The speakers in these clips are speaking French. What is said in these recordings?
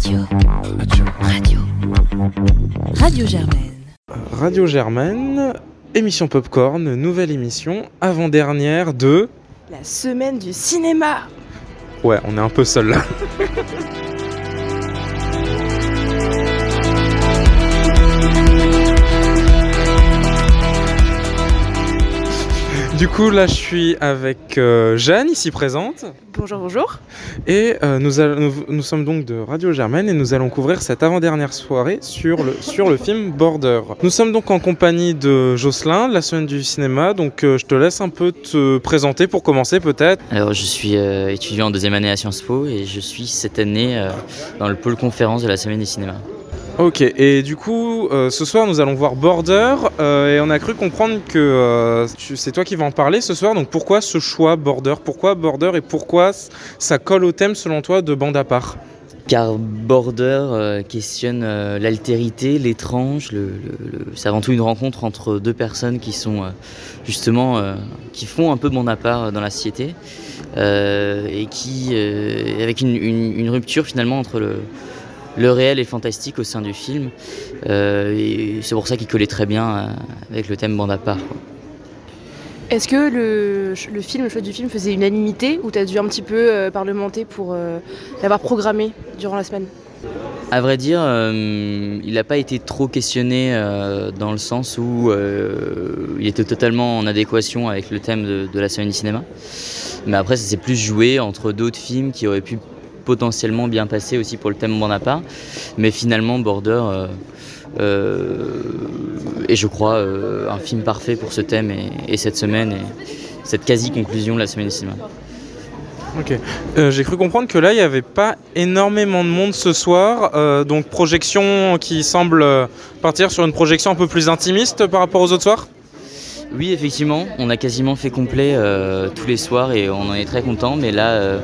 Radio. Radio. Radio Germaine. Radio Germaine, émission Popcorn, nouvelle émission, avant-dernière de... La semaine du cinéma Ouais, on est un peu seul là. Du coup, là, je suis avec euh, Jeanne, ici présente. Bonjour, bonjour. Et euh, nous, allons- nous, nous sommes donc de Radio Germaine et nous allons couvrir cette avant-dernière soirée sur le, sur le film Border. Nous sommes donc en compagnie de Jocelyn, de la semaine du cinéma. Donc, euh, je te laisse un peu te présenter pour commencer, peut-être. Alors, je suis euh, étudiant en deuxième année à Sciences Po et je suis cette année euh, dans le pôle conférence de la Semaine du cinéma. Ok, et du coup, euh, ce soir, nous allons voir Border euh, et on a cru comprendre que euh, c'est toi qui vas en parler ce soir. Donc, pourquoi ce choix Border? Pourquoi Border et pourquoi ça colle au thème, selon toi, de bande à part? Car Border questionne l'altérité, l'étrange. C'est avant tout une rencontre entre deux personnes qui sont justement qui font un peu bande à part dans la société et qui avec une- une rupture finalement entre le le réel le fantastique au sein du film. Euh, et c'est pour ça qu'il collait très bien euh, avec le thème bande à part. quoi. Est-ce que le, le film, le choix du film faisait unanimité ou t'as dû un petit peu euh, parlementer pour euh, l'avoir programmé durant la semaine? À vrai dire, euh, il n'a pas été trop questionné dans le sens où il était totalement en adéquation avec le thème de, de la semaine du cinéma. Mais après, ça s'est plus joué entre d'autres films qui auraient pu potentiellement bien passer aussi pour le thème part. Mais finalement, Border euh, euh, est, je crois, euh, un film parfait pour ce thème et, et cette semaine et cette quasi-conclusion de la semaine du cinéma. Ok. Euh, J'ai cru comprendre que là, il n'y avait pas énormément de monde ce soir. euh, donc, projection qui semble euh, partir sur une projection un peu plus intimiste par rapport aux autres soirs? Oui, effectivement, on a quasiment fait complet euh, tous les soirs et on en est très content. Mais là, euh,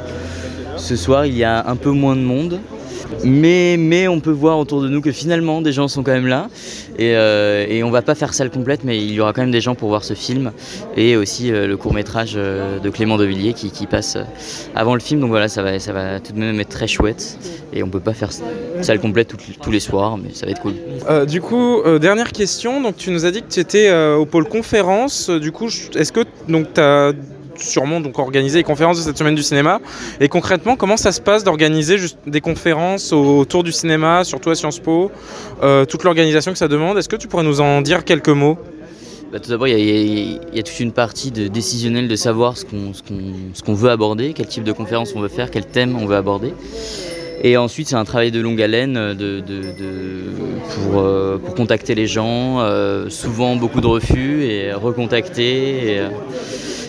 ce soir, il y a un peu moins de monde. Mais, on peut voir autour de nous que finalement, des gens sont quand même là. Et, euh, et on va pas faire salle complète, mais il y aura quand même des gens pour voir ce film. Et aussi euh, le court-métrage euh, de Clément Devilliers qui, qui passe euh, avant le film. Donc voilà, ça va, ça va tout de même être très chouette. Et on peut pas faire salle complète tous les soirs, mais ça va être cool. Du coup, dernière question. Donc, tu nous as dit que tu étais au pôle conférence. Du coup, est-ce que tu as sûrement donc organisé les conférences de cette semaine du cinéma Et concrètement, comment ça se passe d'organiser des conférences au- autour du cinéma, surtout à Sciences Po euh, Toute l'organisation que ça demande? Est-ce que tu pourrais nous en dire quelques mots? Bah, tout d'abord, il y, a- toute une partie de décisionnelle de savoir ce qu'on veut aborder, quel type de conférence on veut faire, quel thème on veut aborder. Et ensuite, c'est un travail de longue haleine euh, de, euh, pour contacter les gens, souvent beaucoup de refus et recontacter.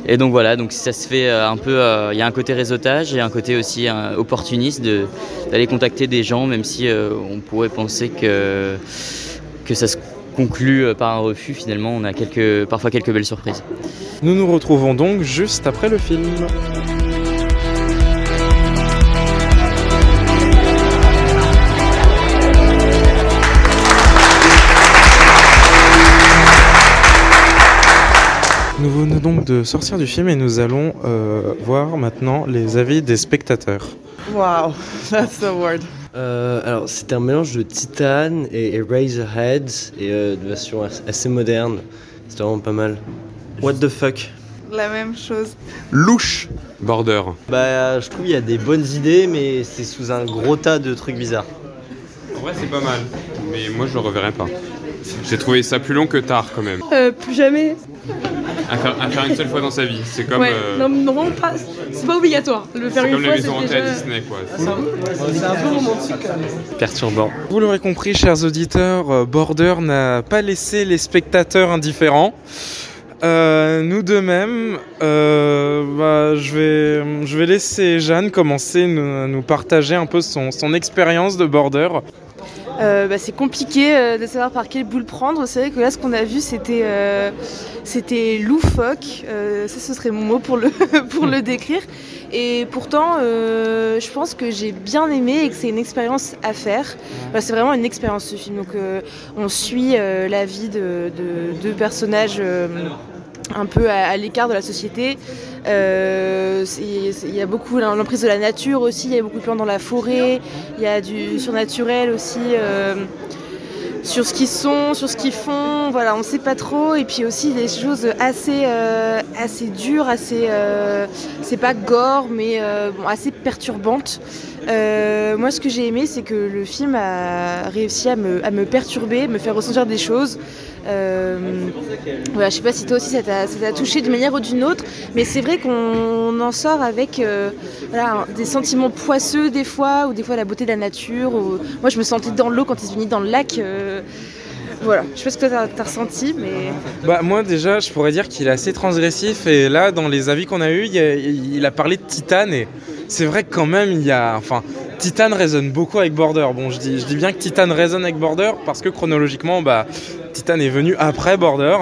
Et donc voilà, donc ça se fait euh, un peu. euh, Il y a un côté réseautage et un côté aussi euh, opportuniste d'aller contacter des gens, même si on pourrait penser que, que ça se conclut par un refus. Finalement, on a parfois quelques belles surprises. Nous nous retrouvons donc juste après le film. De sortir du film et nous allons euh, voir maintenant les avis des spectateurs. Wow, that's the word. Euh, alors, c'était un mélange de Titan et, et Razorhead et euh, de version as- assez moderne. C'était vraiment pas mal. What the fuck? La même chose. Louche Border. Bah, je trouve qu'il y a des bonnes idées, mais c'est sous un gros tas de trucs bizarres. En vrai, c'est pas mal, mais moi je le reverrai pas. J'ai trouvé ça plus long que tard quand même. euh, Plus jamais. À faire, à faire une seule fois dans sa vie. C'est comme, ouais, euh, non, normalement pas. C'est pas obligatoire. Le faire une comme la fois, maison c'est hantée à déjà. Disney quoi. C'est un peu romantique. Perturbant. Vous l'aurez compris, chers auditeurs, euh, Border n'a pas laissé les spectateurs indifférents. Euh, nous de même, euh, bah, je, vais, je vais laisser Jeanne commencer à nous, nous partager un peu son, son expérience de Border. Euh, bah, c'est compliqué euh, de savoir par quelle boule prendre. C'est vrai que là, ce qu'on a vu, c'était euh, loufoque. Ça, ce serait mon mot pour le, pour le décrire. Et pourtant, je pense que j'ai bien aimé et que c'est une expérience à faire. C'est vraiment une expérience ce film. Donc, on suit la vie de, de deux personnages. un peu à, l'écart de la société, Il y a beaucoup l'emprise de la nature aussi, il y a beaucoup de plans dans la forêt, il y a du surnaturel aussi. euh, sur ce qu'ils sont, sur ce qu'ils font, voilà, on sait pas trop. Et puis aussi des choses assez, euh, assez dures, assez, euh, c'est pas gore, mais euh, assez perturbantes. Euh, moi, ce que j'ai aimé, c'est que le film a réussi à me, à me perturber, me faire ressentir des choses. Euh, voilà, je sais pas si toi aussi ça t'a touché d'une manière ou d'une autre, mais c'est vrai qu'on en sort avec euh, voilà, des sentiments poisseux des fois, ou des fois la beauté de la nature. Moi, je me sentais dans l'eau quand ils sont venus dans le lac. Voilà, je sais pas ce que t'as as ressenti, mais. Bah, moi déjà, je pourrais dire qu'il est assez transgressif et là, dans les avis qu'on a eu, il, a- parlé de Titan et c'est vrai que quand même, il y a, enfin, Titan résonne beaucoup avec Border. Bon, je dis, je dis bien que Titan résonne avec Border parce que chronologiquement, bah, Titan est venu après Border.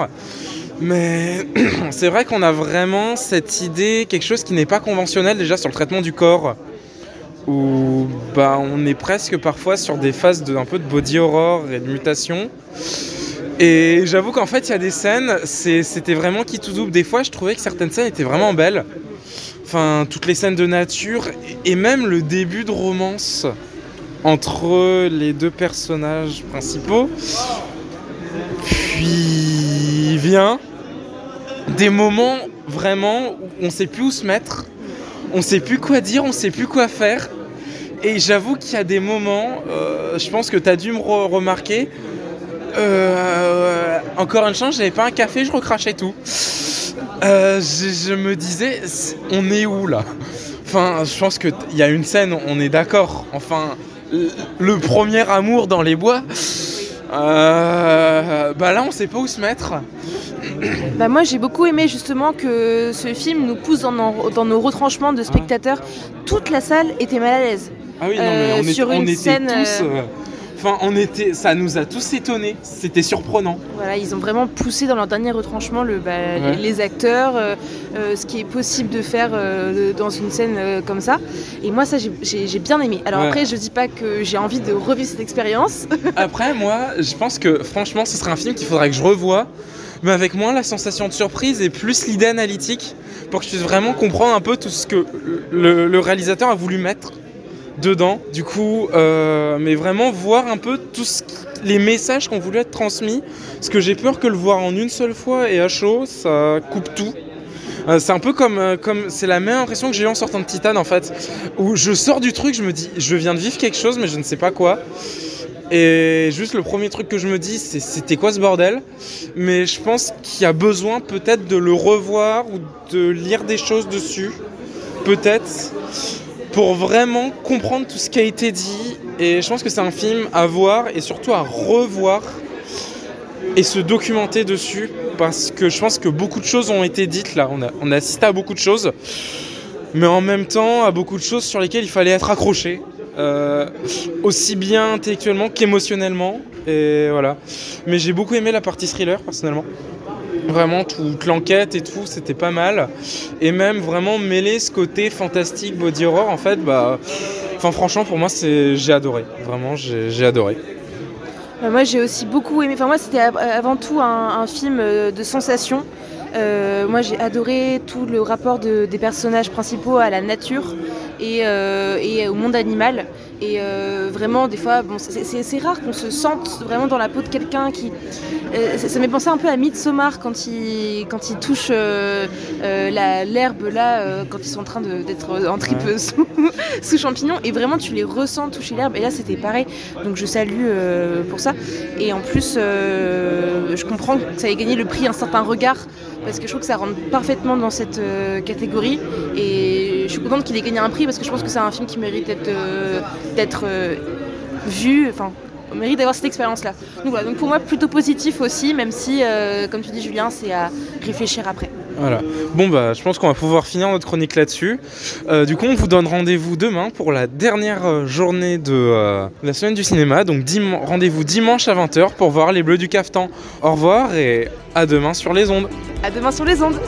Mais c'est vrai qu'on a vraiment cette idée, quelque chose qui n'est pas conventionnel déjà sur le traitement du corps, où bah, on est presque parfois sur des phases un peu de body horror et de mutation. Et j'avoue qu'en fait, il y a des scènes, c'était vraiment qui tout double. Des fois, je trouvais que certaines scènes étaient vraiment belles. Enfin, toutes les scènes de nature et même le début de romance entre les deux personnages principaux. Puis vient des moments vraiment où on sait plus où se mettre, on sait plus quoi dire, on sait plus quoi faire. Et j'avoue qu'il y a des moments, euh, je pense que tu as dû me re- remarquer, euh, encore une chance, j'avais pas un café, je recrachais tout. Euh, je, me disais, on est où là? Enfin, je pense qu'il y a une scène, on est d'accord. Enfin, le premier amour dans les bois. euh, bah là, on sait pas où se mettre. Bah moi j'ai beaucoup aimé justement que ce film nous pousse dans nos retranchements de spectateurs. Toute la salle était mal à l'aise. Ah oui, non, Euh, mais on, est- sur on une était scène, tous. euh, euh, Enfin, on était, ça nous a tous étonnés. C'était surprenant. Voilà, ils ont vraiment poussé dans leur dernier retranchement le, bah, Ouais. les, acteurs, euh, euh, ce qui est possible de faire euh, dans une scène euh, comme ça. Et moi ça j'ai- bien aimé. Alors Ouais. après je dis pas que j'ai envie de revivre cette expérience. Après, moi, je pense que franchement, ce serait un film qu'il faudrait que je revoie, mais avec moins la sensation de surprise et plus l'idée analytique, pour que je puisse vraiment comprendre un peu tout ce que le, le réalisateur a voulu mettre dedans. Du coup, euh, mais vraiment voir un peu tous les messages qui ont voulu être transmis, parce que j'ai peur que le voir en une seule fois et à chaud, ça coupe tout. Euh, c'est un peu comme, euh, comme c'est la même impression que j'ai eu en sortant de Titan en fait, où je sors du truc, je me dis, je viens de vivre quelque chose, mais je ne sais pas quoi. Et juste le premier truc que je me dis, c'est c'était quoi ce bordel? Mais je pense qu'il y a besoin peut-être de le revoir ou de lire des choses dessus, peut-être, pour vraiment comprendre tout ce qui a été dit. Et je pense que c'est un film à voir et surtout à revoir et se documenter dessus, parce que je pense que beaucoup de choses ont été dites là. On a, assisté à beaucoup de choses, mais en même temps à beaucoup de choses sur lesquelles il fallait être accroché. Euh, aussi bien intellectuellement qu'émotionnellement. Et voilà. Mais j'ai beaucoup aimé la partie thriller personnellement. Vraiment, toute l'enquête et tout, c'était pas mal. Et même vraiment mêler ce côté fantastique, body horror, en fait, bah. Enfin, franchement, pour moi, c'est j'ai adoré. Vraiment, j'ai adoré. Euh, Moi j'ai aussi beaucoup aimé, enfin moi c'était av- avant tout un, film euh, de sensation. Euh, moi j'ai adoré tout le rapport de- des personnages principaux à la nature et, euh, et au monde animal. Et euh, vraiment des fois, bon, c'est- rare qu'on se sente vraiment dans la peau de quelqu'un qui... euh, ça ça m'est pensé un peu à Midsommar quand il, quand il touche l'herbe là, quand ils sont en train d'être en trip Ouais. sous, sous champignons. Et vraiment tu les ressens toucher l'herbe. Et là c'était pareil. Donc je salue pour ça. Et en plus, je comprends que ça ait gagné le prix Un certain regard, parce que je trouve que ça rentre parfaitement dans cette euh, catégorie. Et je suis contente qu'il ait gagné un prix, parce que je pense que c'est un film qui mérite d'être euh, euh, vu, enfin, on mérite d'avoir cette expérience-là. Donc voilà, donc pour moi plutôt positif aussi, même si, comme tu dis Julien, c'est à réfléchir après. Voilà. Bon, bah, je pense qu'on va pouvoir finir notre chronique là-dessus. Euh, du coup, on vous donne rendez-vous demain pour la dernière euh, journée de euh, la semaine du cinéma. Donc, rendez-vous dimanche à 20h pour voir les Bleus du Cafetan. Au revoir et à demain sur les ondes. À demain sur les ondes.